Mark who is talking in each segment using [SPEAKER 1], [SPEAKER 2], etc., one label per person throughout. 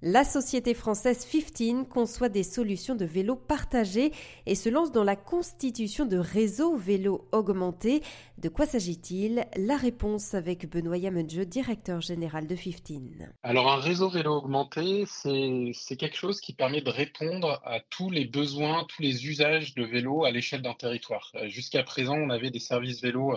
[SPEAKER 1] La société française 15 conçoit des solutions de vélo partagées et se lance dans la constitution de réseaux vélos augmentés. De quoi s'agit-il? La réponse avec Benoît Yamedje, directeur général de 15.
[SPEAKER 2] Alors un réseau vélo augmenté, c'est quelque chose qui permet de répondre à tous les besoins, tous les usages de vélo à l'échelle d'un territoire. Euh, jusqu'à présent, on avait des services vélos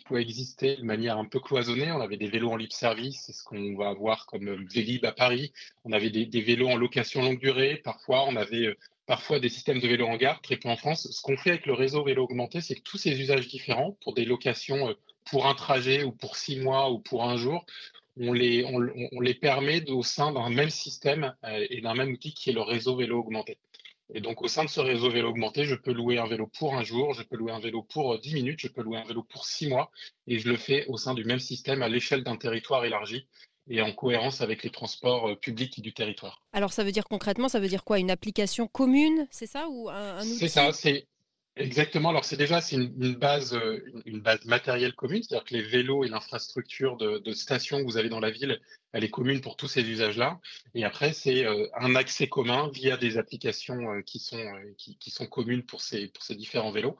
[SPEAKER 2] qui exister de manière un peu cloisonnée. On avait des vélos en libre service, c'est ce qu'on va avoir comme Vélib à Paris. On avait des, vélos en location longue durée. Parfois, on avait euh, parfois des systèmes de vélos en gare, très peu en France. Ce qu'on fait avec le réseau vélo augmenté, c'est que tous ces usages différents, pour des locations euh, pour un trajet ou pour six mois ou pour un jour, on les, permet au sein d'un même système euh, et d'un même outil qui est le réseau vélo augmenté. Et donc, au sein de ce réseau vélo augmenté, je peux louer un vélo pour un jour, je peux louer un vélo pour 10 euh, minutes, je peux louer un vélo pour 6 mois, et je le fais au sein du même système à l'échelle d'un territoire élargi et en cohérence avec les transports euh, publics du territoire.
[SPEAKER 1] Alors, ça veut dire concrètement, ça veut dire quoi? Une application commune, c'est ça? Ou un,
[SPEAKER 2] C'est ça, c'est Exactement. Alors c'est déjà c'est une, base euh, une, base matérielle commune, c'est-à-dire que les vélos et l'infrastructure de, de station que vous avez dans la ville, elle est commune pour tous ces usages-là. Et après c'est euh, un accès commun via des applications euh, qui sont qui, sont communes pour ces pour ces différents vélos.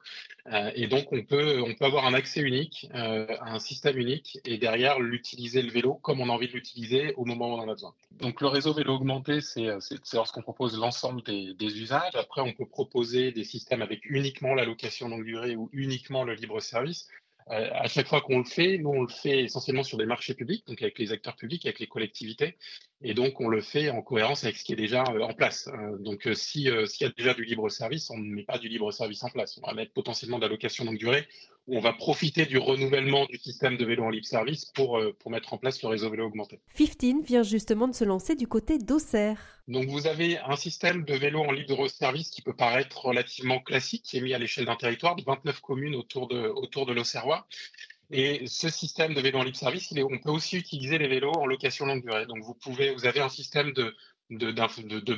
[SPEAKER 2] et donc on peut on peut avoir un accès unique, un système unique, et derrière l'utiliser le vélo comme on a envie de l'utiliser au moment où on en a besoin. Donc le réseau vélo augmenté, c'est c'est lorsqu'on propose l'ensemble des usages. Après on peut proposer des systèmes avec uniquement la location longue durée ou uniquement le libre service. Euh, à chaque fois qu'on le fait, nous on le fait essentiellement sur des marchés publics, donc avec les acteurs publics, avec les collectivités, et donc on le fait en cohérence avec ce qui est déjà euh, en place. Euh, donc si s'il y a déjà du libre service, on ne met pas du libre service en place. On va mettre potentiellement de la location longue durée, où on va profiter du renouvellement du système de vélo en libre service pour pour mettre en place le réseau vélo augmenté.
[SPEAKER 1] 15 vient justement de se lancer du côté d'Auxerre.
[SPEAKER 2] Donc vous avez un système de vélo en libre service qui peut paraître relativement classique, qui est mis à l'échelle d'un territoire de 29 communes autour de, autour l'Auxerrois. Et ce système de vélo en libre service, on peut aussi utiliser les vélos en location longue durée. Donc vous pouvez, vous avez un système de,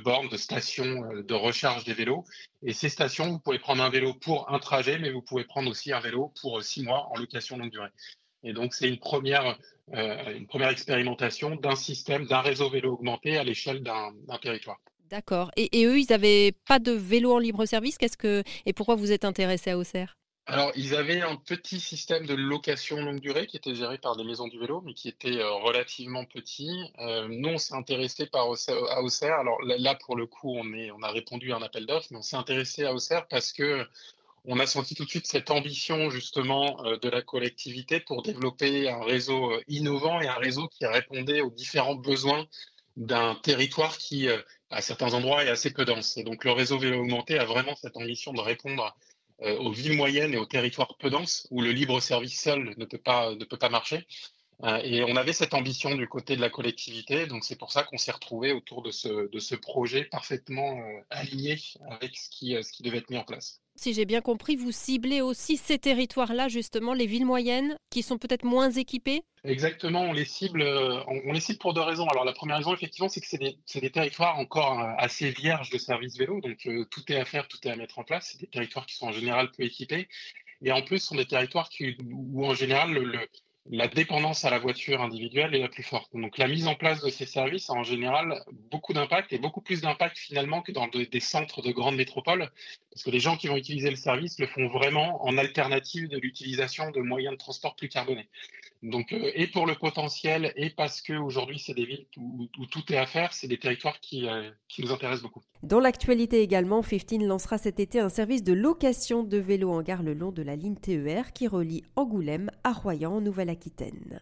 [SPEAKER 2] bornes, de stations euh, de recharge des vélos. Et ces stations, vous pouvez prendre un vélo pour un trajet, mais vous pouvez prendre aussi un vélo pour six mois en location longue durée. Et donc, c'est une première, euh, une première expérimentation d'un système, d'un réseau vélo augmenté à l'échelle d'un territoire.
[SPEAKER 1] D'accord. Et, eux, ils n'avaient pas de vélo en libre service? Qu'est-ce que et pourquoi vous êtes intéressé à Auxerre?
[SPEAKER 2] Alors, ils avaient un petit système de location longue durée qui était géré par des maisons du vélo, mais qui était euh, relativement petit. Euh, nous, on s'est intéressé par à Auxerre. Alors là, pour le coup, on, est, on a répondu à un appel d'offres, mais on s'est intéressé à Auxerre parce que on a senti tout de suite cette ambition justement euh, de la collectivité pour développer un réseau euh, innovant et un réseau qui répondait aux différents besoins d'un territoire qui, euh, à certains endroits, est assez peu dense. Et donc le réseau vélo augmenté a vraiment cette ambition de répondre aux villes moyennes et aux territoires peu denses où le libre service seul ne peut pas, marcher. Et on avait cette ambition du côté de la collectivité, donc c'est pour ça qu'on s'est retrouvé autour de ce, projet parfaitement aligné avec ce qui devait être mis en place
[SPEAKER 1] si j'ai bien compris, vous ciblez aussi ces territoires-là, justement, les villes moyennes, qui sont peut-être moins équipées?
[SPEAKER 2] Exactement, on les cible, euh, on, les cible pour deux raisons. Alors la première raison, effectivement, c'est que c'est des, territoires encore euh, assez vierges de services vélo, donc euh, tout est à faire, tout est à mettre en place. C'est des territoires qui sont en général peu équipés, et en plus, ce sont des territoires où en général la dépendance à la voiture individuelle est la plus forte. Donc la mise en place de ces services a en général beaucoup d'impact et beaucoup plus d'impact finalement que dans des centres de grandes métropoles, parce que les gens qui vont utiliser le service le font vraiment en alternative de l'utilisation de moyens de transport plus carbonés. Donc, euh, et pour le potentiel, et parce qu'aujourd'hui, c'est des villes où, tout est à faire, c'est des territoires qui, euh, qui nous intéressent beaucoup.
[SPEAKER 1] Dans l'actualité également, 15 lancera cet été un service de location de vélos en gare le long de la ligne TER qui relie Angoulême à Royan en Nouvelle-Aquitaine.